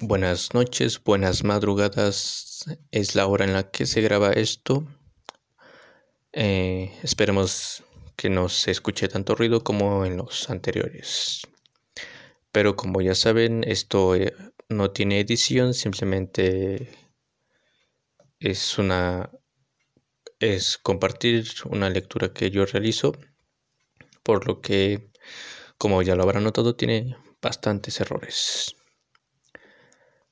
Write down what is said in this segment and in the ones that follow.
Buenas noches, buenas madrugadas. Es la hora en la que se graba esto. Eh, esperemos que no se escuche tanto ruido como en los anteriores. Pero como ya saben, esto eh, no tiene edición, simplemente es una es compartir una lectura que yo realizo, por lo que como ya lo habrán notado tiene bastantes errores.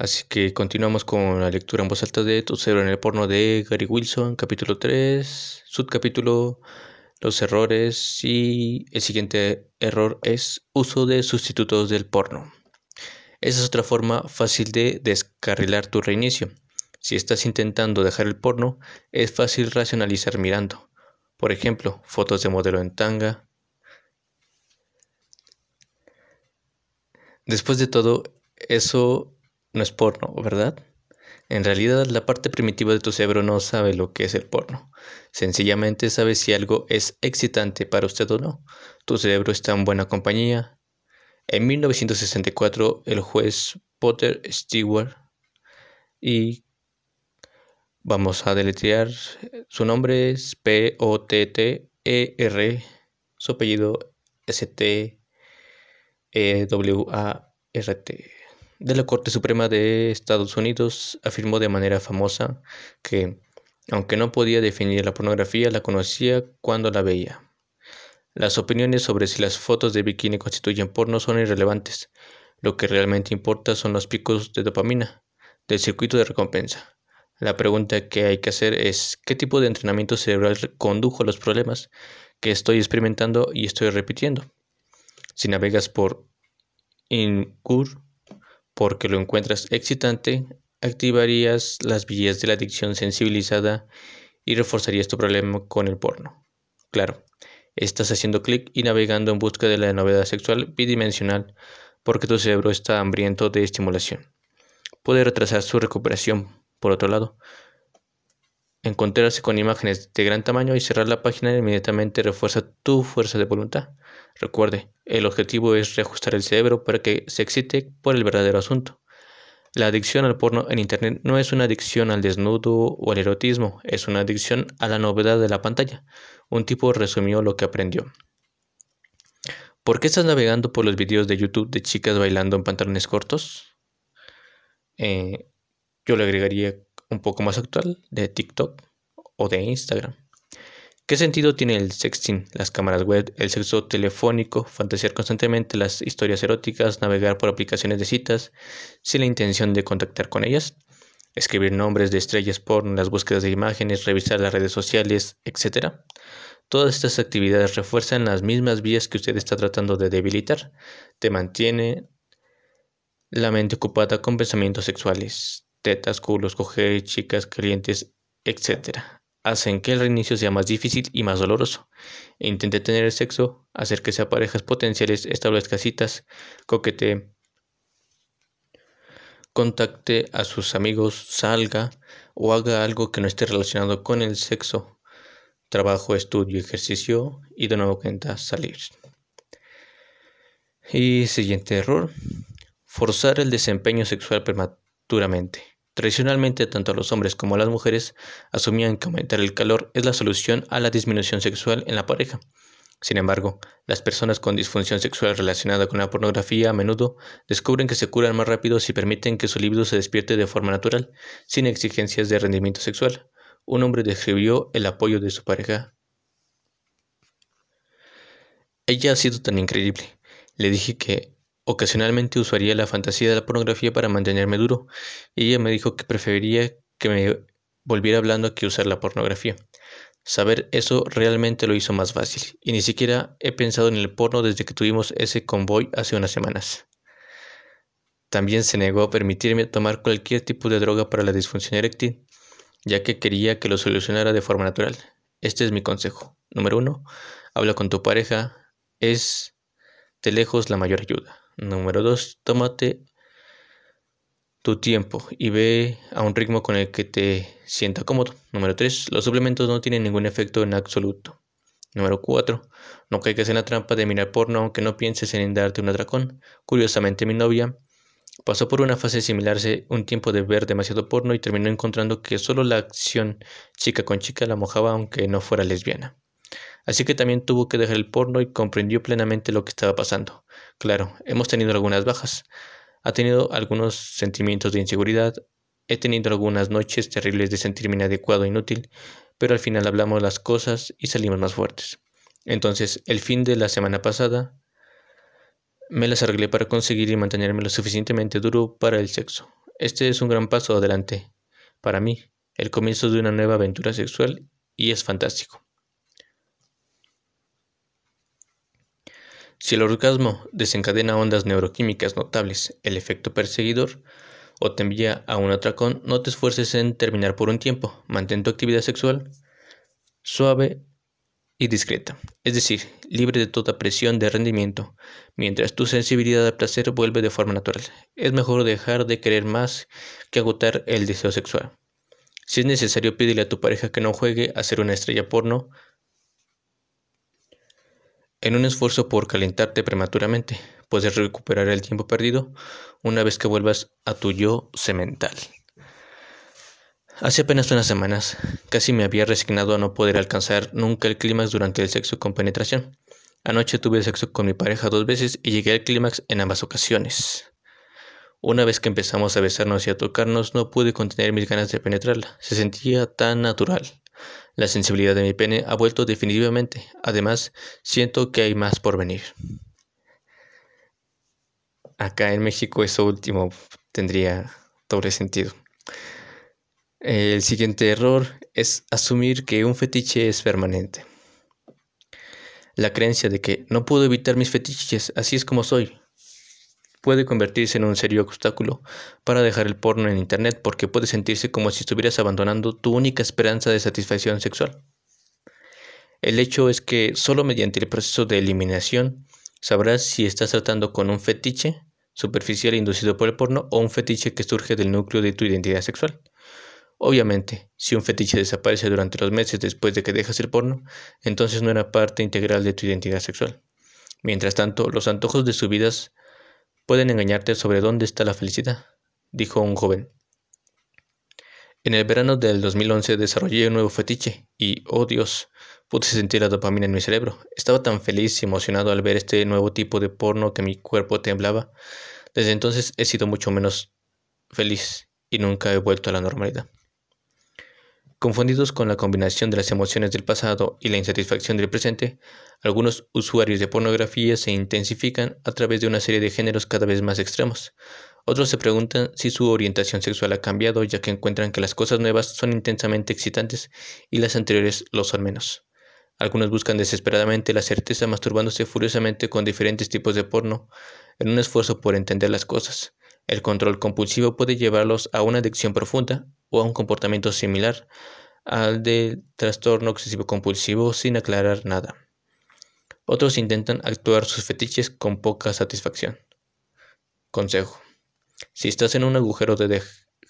Así que continuamos con la lectura en voz alta de Tu cerebro en el porno de Gary Wilson, capítulo 3, subcapítulo Los errores y el siguiente error es uso de sustitutos del porno. Esa es otra forma fácil de descarrilar tu reinicio. Si estás intentando dejar el porno, es fácil racionalizar mirando. Por ejemplo, fotos de modelo en tanga. Después de todo, eso no es porno, ¿verdad? En realidad, la parte primitiva de tu cerebro no sabe lo que es el porno. Sencillamente sabe si algo es excitante para usted o no. Tu cerebro está en buena compañía. En 1964, el juez Potter Stewart y vamos a deletrear su nombre es P O T T E R, su apellido S T E W A R T de la Corte Suprema de Estados Unidos afirmó de manera famosa que, aunque no podía definir la pornografía, la conocía cuando la veía. Las opiniones sobre si las fotos de bikini constituyen porno son irrelevantes. Lo que realmente importa son los picos de dopamina del circuito de recompensa. La pregunta que hay que hacer es ¿qué tipo de entrenamiento cerebral condujo a los problemas que estoy experimentando y estoy repitiendo? Si navegas por INCUR, porque lo encuentras excitante, activarías las vías de la adicción sensibilizada y reforzarías tu problema con el porno. Claro, estás haciendo clic y navegando en busca de la novedad sexual bidimensional porque tu cerebro está hambriento de estimulación. Puede retrasar su recuperación. Por otro lado, encontrarse con imágenes de gran tamaño y cerrar la página inmediatamente refuerza tu fuerza de voluntad. Recuerde, el objetivo es reajustar el cerebro para que se excite por el verdadero asunto. La adicción al porno en Internet no es una adicción al desnudo o al erotismo, es una adicción a la novedad de la pantalla. Un tipo resumió lo que aprendió. ¿Por qué estás navegando por los videos de YouTube de chicas bailando en pantalones cortos? Eh, yo le agregaría un poco más actual de TikTok o de Instagram. ¿Qué sentido tiene el sexting, las cámaras web, el sexo telefónico, fantasear constantemente las historias eróticas, navegar por aplicaciones de citas sin la intención de contactar con ellas? Escribir nombres de estrellas porno, las búsquedas de imágenes, revisar las redes sociales, etc. Todas estas actividades refuerzan las mismas vías que usted está tratando de debilitar. Te mantiene la mente ocupada con pensamientos sexuales, tetas, culos, coger, chicas calientes, etc hacen que el reinicio sea más difícil y más doloroso. Intente tener sexo, acérquese a parejas potenciales, establezca citas, coquete, contacte a sus amigos, salga o haga algo que no esté relacionado con el sexo, trabajo, estudio, ejercicio y de nuevo cuenta salir. Y siguiente error, forzar el desempeño sexual prematuramente. Tradicionalmente, tanto los hombres como las mujeres asumían que aumentar el calor es la solución a la disminución sexual en la pareja. Sin embargo, las personas con disfunción sexual relacionada con la pornografía a menudo descubren que se curan más rápido si permiten que su libido se despierte de forma natural, sin exigencias de rendimiento sexual. Un hombre describió el apoyo de su pareja. Ella ha sido tan increíble. Le dije que Ocasionalmente usaría la fantasía de la pornografía para mantenerme duro, y ella me dijo que preferiría que me volviera hablando que usar la pornografía. Saber eso realmente lo hizo más fácil, y ni siquiera he pensado en el porno desde que tuvimos ese convoy hace unas semanas. También se negó a permitirme tomar cualquier tipo de droga para la disfunción eréctil, ya que quería que lo solucionara de forma natural. Este es mi consejo. Número uno, habla con tu pareja. Es de lejos la mayor ayuda. Número 2. Tómate tu tiempo y ve a un ritmo con el que te sienta cómodo. Número 3. Los suplementos no tienen ningún efecto en absoluto. Número 4. No caigas en la trampa de mirar porno aunque no pienses en darte un atracón. Curiosamente mi novia Pasó por una fase similar hace un tiempo de ver demasiado porno y terminó encontrando que solo la acción chica con chica la mojaba aunque no fuera lesbiana. Así que también tuvo que dejar el porno y comprendió plenamente lo que estaba pasando. Claro, hemos tenido algunas bajas. Ha tenido algunos sentimientos de inseguridad. He tenido algunas noches terribles de sentirme inadecuado e inútil, pero al final hablamos las cosas y salimos más fuertes. Entonces, el fin de la semana pasada, me las arreglé para conseguir y mantenerme lo suficientemente duro para el sexo. Este es un gran paso adelante para mí, el comienzo de una nueva aventura sexual y es fantástico. Si el orgasmo desencadena ondas neuroquímicas notables, el efecto perseguidor, o te envía a un atracón, no te esfuerces en terminar por un tiempo. Mantén tu actividad sexual suave y discreta, es decir, libre de toda presión de rendimiento, mientras tu sensibilidad al placer vuelve de forma natural. Es mejor dejar de querer más que agotar el deseo sexual. Si es necesario, pídele a tu pareja que no juegue a ser una estrella porno en un esfuerzo por calentarte prematuramente. Puedes recuperar el tiempo perdido una vez que vuelvas a tu yo semental. Hace apenas unas semanas, casi me había resignado a no poder alcanzar nunca el clímax durante el sexo con penetración. Anoche tuve sexo con mi pareja dos veces y llegué al clímax en ambas ocasiones. Una vez que empezamos a besarnos y a tocarnos, no pude contener mis ganas de penetrarla. Se sentía tan natural. La sensibilidad de mi pene ha vuelto definitivamente. Además, siento que hay más por venir. Acá en México eso último tendría doble sentido. El siguiente error es asumir que un fetiche es permanente. La creencia de que no puedo evitar mis fetiches, así es como soy, puede convertirse en un serio obstáculo para dejar el porno en Internet porque puede sentirse como si estuvieras abandonando tu única esperanza de satisfacción sexual. El hecho es que solo mediante el proceso de eliminación sabrás si estás tratando con un fetiche superficial inducido por el porno o un fetiche que surge del núcleo de tu identidad sexual. Obviamente, si un fetiche desaparece durante los meses después de que dejas el porno, entonces no era parte integral de tu identidad sexual. Mientras tanto, los antojos de subidas pueden engañarte sobre dónde está la felicidad, dijo un joven. En el verano del 2011 desarrollé un nuevo fetiche y, oh Dios, pude sentir la dopamina en mi cerebro. Estaba tan feliz y emocionado al ver este nuevo tipo de porno que mi cuerpo temblaba. Desde entonces he sido mucho menos feliz y nunca he vuelto a la normalidad. Confundidos con la combinación de las emociones del pasado y la insatisfacción del presente, algunos usuarios de pornografía se intensifican a través de una serie de géneros cada vez más extremos. Otros se preguntan si su orientación sexual ha cambiado ya que encuentran que las cosas nuevas son intensamente excitantes y las anteriores lo son menos. Algunos buscan desesperadamente la certeza masturbándose furiosamente con diferentes tipos de porno en un esfuerzo por entender las cosas. El control compulsivo puede llevarlos a una adicción profunda o a un comportamiento similar al del trastorno obsesivo compulsivo sin aclarar nada. Otros intentan actuar sus fetiches con poca satisfacción. Consejo. Si estás en un agujero de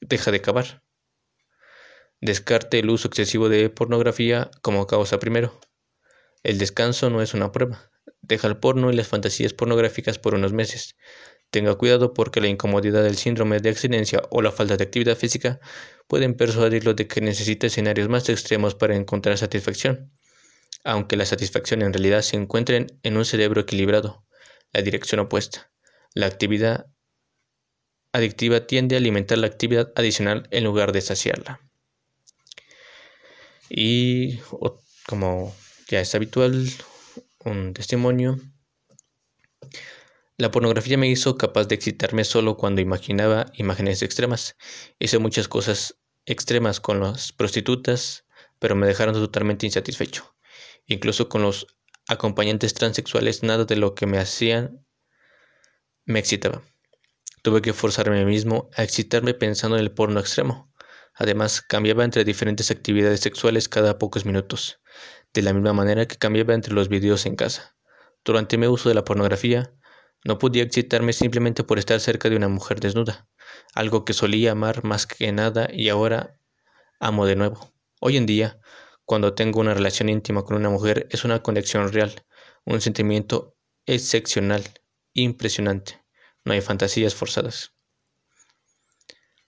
deja de cavar. Descarte el uso excesivo de pornografía como causa primero. El descanso no es una prueba. Deja el porno y las fantasías pornográficas por unos meses. Tenga cuidado porque la incomodidad del síndrome de abstinencia o la falta de actividad física pueden persuadirlo de que necesita escenarios más extremos para encontrar satisfacción, aunque la satisfacción en realidad se encuentre en un cerebro equilibrado, la dirección opuesta. La actividad adictiva tiende a alimentar la actividad adicional en lugar de saciarla. Y como ya es habitual, un testimonio la pornografía me hizo capaz de excitarme solo cuando imaginaba imágenes extremas. Hice muchas cosas extremas con las prostitutas, pero me dejaron totalmente insatisfecho. Incluso con los acompañantes transexuales, nada de lo que me hacían me excitaba. Tuve que forzarme a mí mismo a excitarme pensando en el porno extremo. Además, cambiaba entre diferentes actividades sexuales cada pocos minutos, de la misma manera que cambiaba entre los videos en casa. Durante mi uso de la pornografía, no podía excitarme simplemente por estar cerca de una mujer desnuda, algo que solía amar más que nada y ahora amo de nuevo. Hoy en día, cuando tengo una relación íntima con una mujer, es una conexión real, un sentimiento excepcional, impresionante. No hay fantasías forzadas.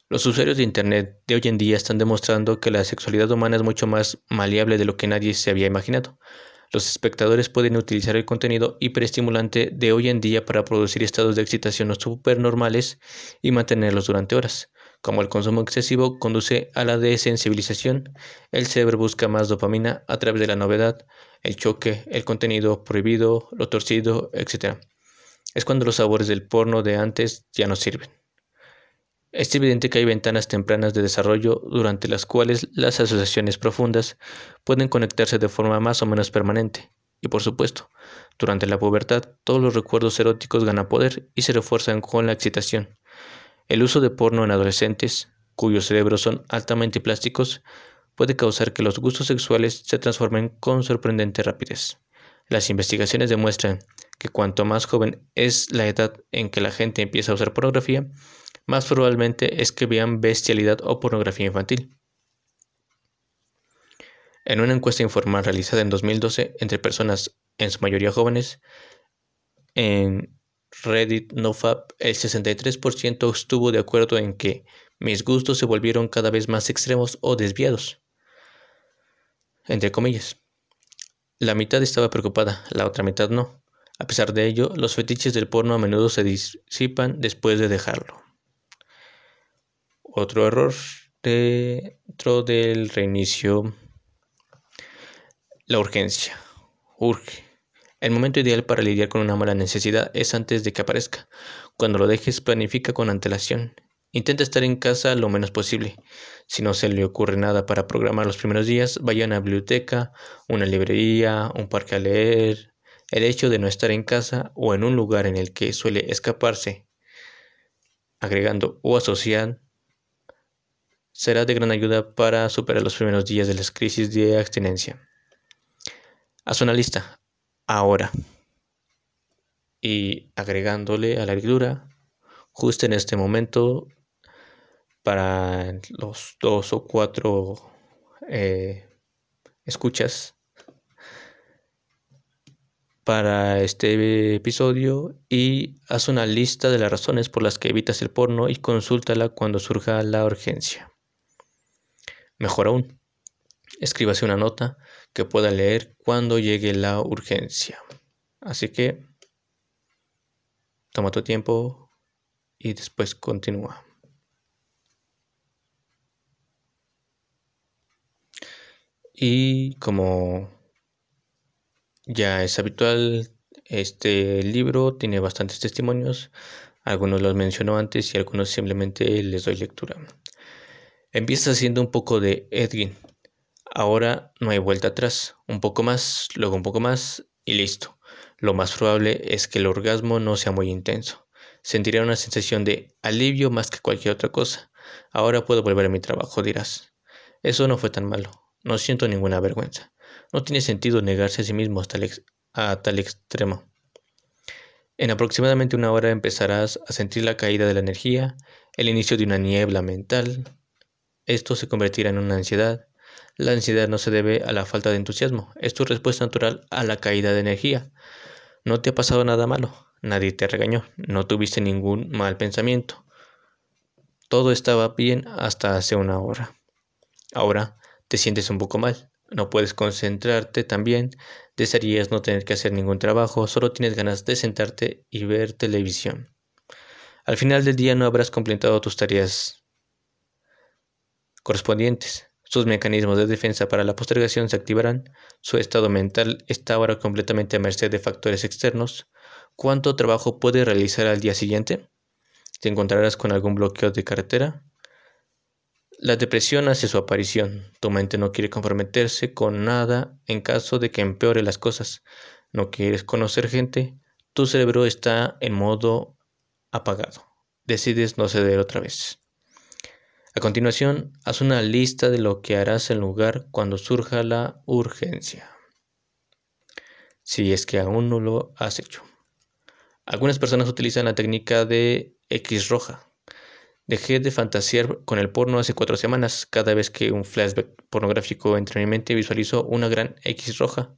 Los usuarios de Internet de hoy en día están demostrando que la sexualidad humana es mucho más maleable de lo que nadie se había imaginado. Los espectadores pueden utilizar el contenido hiperestimulante de hoy en día para producir estados de excitación supernormales y mantenerlos durante horas. Como el consumo excesivo conduce a la desensibilización, el cerebro busca más dopamina a través de la novedad, el choque, el contenido prohibido, lo torcido, etc. Es cuando los sabores del porno de antes ya no sirven. Es evidente que hay ventanas tempranas de desarrollo durante las cuales las asociaciones profundas pueden conectarse de forma más o menos permanente. Y por supuesto, durante la pubertad todos los recuerdos eróticos ganan poder y se refuerzan con la excitación. El uso de porno en adolescentes, cuyos cerebros son altamente plásticos, puede causar que los gustos sexuales se transformen con sorprendente rapidez. Las investigaciones demuestran que cuanto más joven es la edad en que la gente empieza a usar pornografía, más probablemente es que vean bestialidad o pornografía infantil. En una encuesta informal realizada en 2012 entre personas en su mayoría jóvenes, en Reddit NoFap, el 63% estuvo de acuerdo en que mis gustos se volvieron cada vez más extremos o desviados. Entre comillas. La mitad estaba preocupada, la otra mitad no. A pesar de ello, los fetiches del porno a menudo se disipan después de dejarlo. Otro error dentro del reinicio. La urgencia. Urge. El momento ideal para lidiar con una mala necesidad es antes de que aparezca. Cuando lo dejes, planifica con antelación. Intenta estar en casa lo menos posible. Si no se le ocurre nada para programar los primeros días, vaya a una biblioteca, una librería, un parque a leer. El hecho de no estar en casa o en un lugar en el que suele escaparse, agregando o asociando será de gran ayuda para superar los primeros días de las crisis de abstinencia. Haz una lista, ahora, y agregándole a la lectura, justo en este momento, para los dos o cuatro eh, escuchas para este episodio y haz una lista de las razones por las que evitas el porno y consúltala cuando surja la urgencia. Mejor aún, escríbase una nota que pueda leer cuando llegue la urgencia. Así que toma tu tiempo y después continúa. Y como ya es habitual, este libro tiene bastantes testimonios. Algunos los mencionó antes y algunos simplemente les doy lectura. Empieza siendo un poco de Edwin. Ahora no hay vuelta atrás. Un poco más, luego un poco más y listo. Lo más probable es que el orgasmo no sea muy intenso. Sentiré una sensación de alivio más que cualquier otra cosa. Ahora puedo volver a mi trabajo, dirás. Eso no fue tan malo. No siento ninguna vergüenza. No tiene sentido negarse a sí mismo hasta a tal extremo. En aproximadamente una hora empezarás a sentir la caída de la energía, el inicio de una niebla mental, esto se convertirá en una ansiedad. La ansiedad no se debe a la falta de entusiasmo, es tu respuesta natural a la caída de energía. No te ha pasado nada malo, nadie te regañó, no tuviste ningún mal pensamiento. Todo estaba bien hasta hace una hora. Ahora te sientes un poco mal, no puedes concentrarte también, desearías no tener que hacer ningún trabajo, solo tienes ganas de sentarte y ver televisión. Al final del día no habrás completado tus tareas correspondientes. Sus mecanismos de defensa para la postergación se activarán. Su estado mental está ahora completamente a merced de factores externos. ¿Cuánto trabajo puede realizar al día siguiente? ¿Te encontrarás con algún bloqueo de carretera? La depresión hace su aparición. Tu mente no quiere comprometerse con nada en caso de que empeore las cosas. No quieres conocer gente. Tu cerebro está en modo apagado. Decides no ceder otra vez. A continuación, haz una lista de lo que harás en lugar cuando surja la urgencia, si es que aún no lo has hecho. Algunas personas utilizan la técnica de X roja. Dejé de fantasear con el porno hace cuatro semanas. Cada vez que un flashback pornográfico entra en mi mente, visualizo una gran X roja.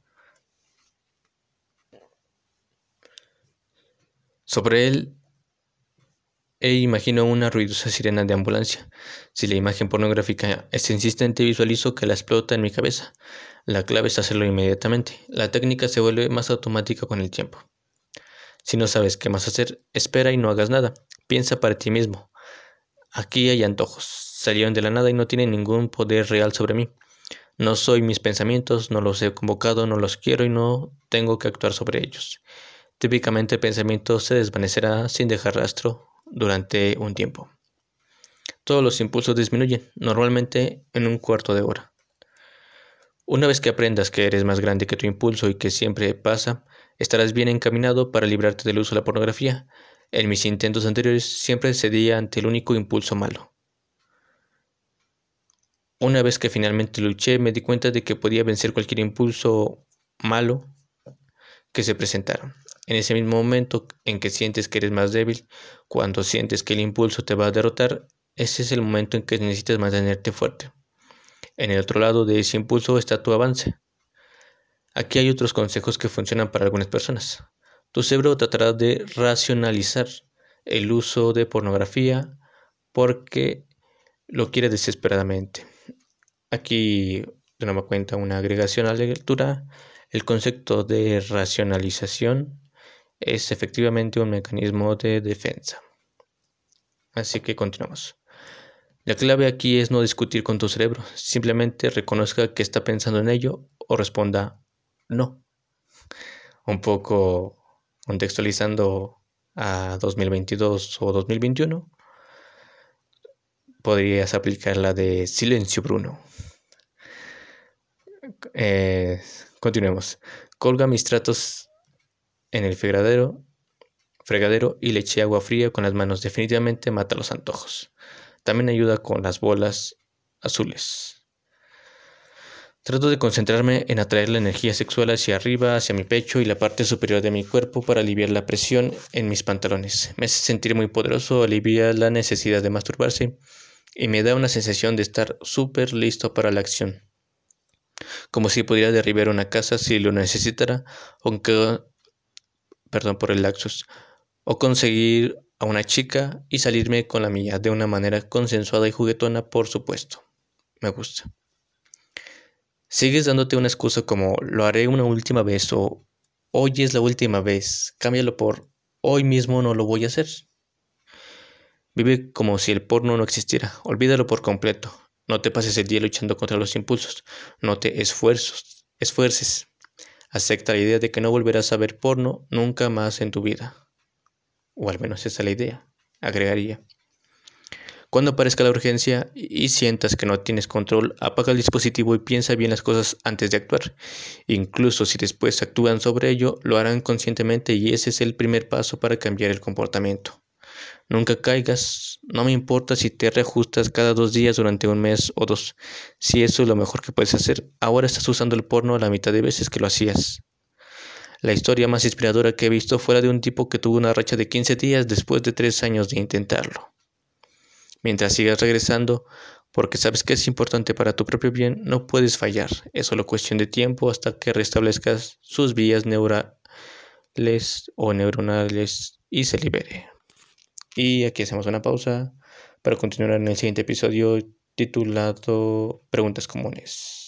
Sobre él e imagino una ruidosa sirena de ambulancia. Si la imagen pornográfica es insistente, visualizo que la explota en mi cabeza. La clave es hacerlo inmediatamente. La técnica se vuelve más automática con el tiempo. Si no sabes qué más hacer, espera y no hagas nada. Piensa para ti mismo. Aquí hay antojos. Salieron de la nada y no tienen ningún poder real sobre mí. No soy mis pensamientos, no los he convocado, no los quiero y no tengo que actuar sobre ellos. Típicamente el pensamiento se desvanecerá sin dejar rastro durante un tiempo. Todos los impulsos disminuyen, normalmente en un cuarto de hora. Una vez que aprendas que eres más grande que tu impulso y que siempre pasa, estarás bien encaminado para librarte del uso de la pornografía. En mis intentos anteriores siempre cedía ante el único impulso malo. Una vez que finalmente luché, me di cuenta de que podía vencer cualquier impulso malo que se presentara. En ese mismo momento en que sientes que eres más débil, cuando sientes que el impulso te va a derrotar, ese es el momento en que necesitas mantenerte fuerte. En el otro lado de ese impulso está tu avance. Aquí hay otros consejos que funcionan para algunas personas. Tu cerebro tratará de racionalizar el uso de pornografía porque lo quiere desesperadamente. Aquí nueva cuenta una agregación a la lectura. El concepto de racionalización es efectivamente un mecanismo de defensa. Así que continuamos. La clave aquí es no discutir con tu cerebro, simplemente reconozca que está pensando en ello o responda no. Un poco contextualizando a 2022 o 2021, podrías aplicar la de silencio Bruno. Eh, continuemos. Colga mis tratos en el fregadero, fregadero y le eché agua fría con las manos. Definitivamente mata los antojos. También ayuda con las bolas azules. Trato de concentrarme en atraer la energía sexual hacia arriba, hacia mi pecho y la parte superior de mi cuerpo para aliviar la presión en mis pantalones. Me hace sentir muy poderoso, alivia la necesidad de masturbarse y me da una sensación de estar súper listo para la acción. Como si pudiera derribar una casa si lo necesitara, aunque, perdón por el laxus, o conseguir a una chica y salirme con la mía de una manera consensuada y juguetona, por supuesto. Me gusta. Sigues dándote una excusa como lo haré una última vez o hoy es la última vez, cámbialo por hoy mismo no lo voy a hacer. Vive como si el porno no existiera, olvídalo por completo. No te pases el día luchando contra los impulsos, no te esfuerzos, esfuerces. Acepta la idea de que no volverás a ver porno nunca más en tu vida. O al menos esa es la idea, agregaría. Cuando aparezca la urgencia y sientas que no tienes control, apaga el dispositivo y piensa bien las cosas antes de actuar. Incluso si después actúan sobre ello, lo harán conscientemente y ese es el primer paso para cambiar el comportamiento. Nunca caigas, no me importa si te reajustas cada dos días durante un mes o dos. Si eso es lo mejor que puedes hacer, ahora estás usando el porno la mitad de veces que lo hacías. La historia más inspiradora que he visto fue la de un tipo que tuvo una racha de 15 días después de tres años de intentarlo. Mientras sigas regresando, porque sabes que es importante para tu propio bien, no puedes fallar. Es solo cuestión de tiempo hasta que restablezcas sus vías neurales o neuronales y se libere. Y aquí hacemos una pausa para continuar en el siguiente episodio titulado Preguntas comunes.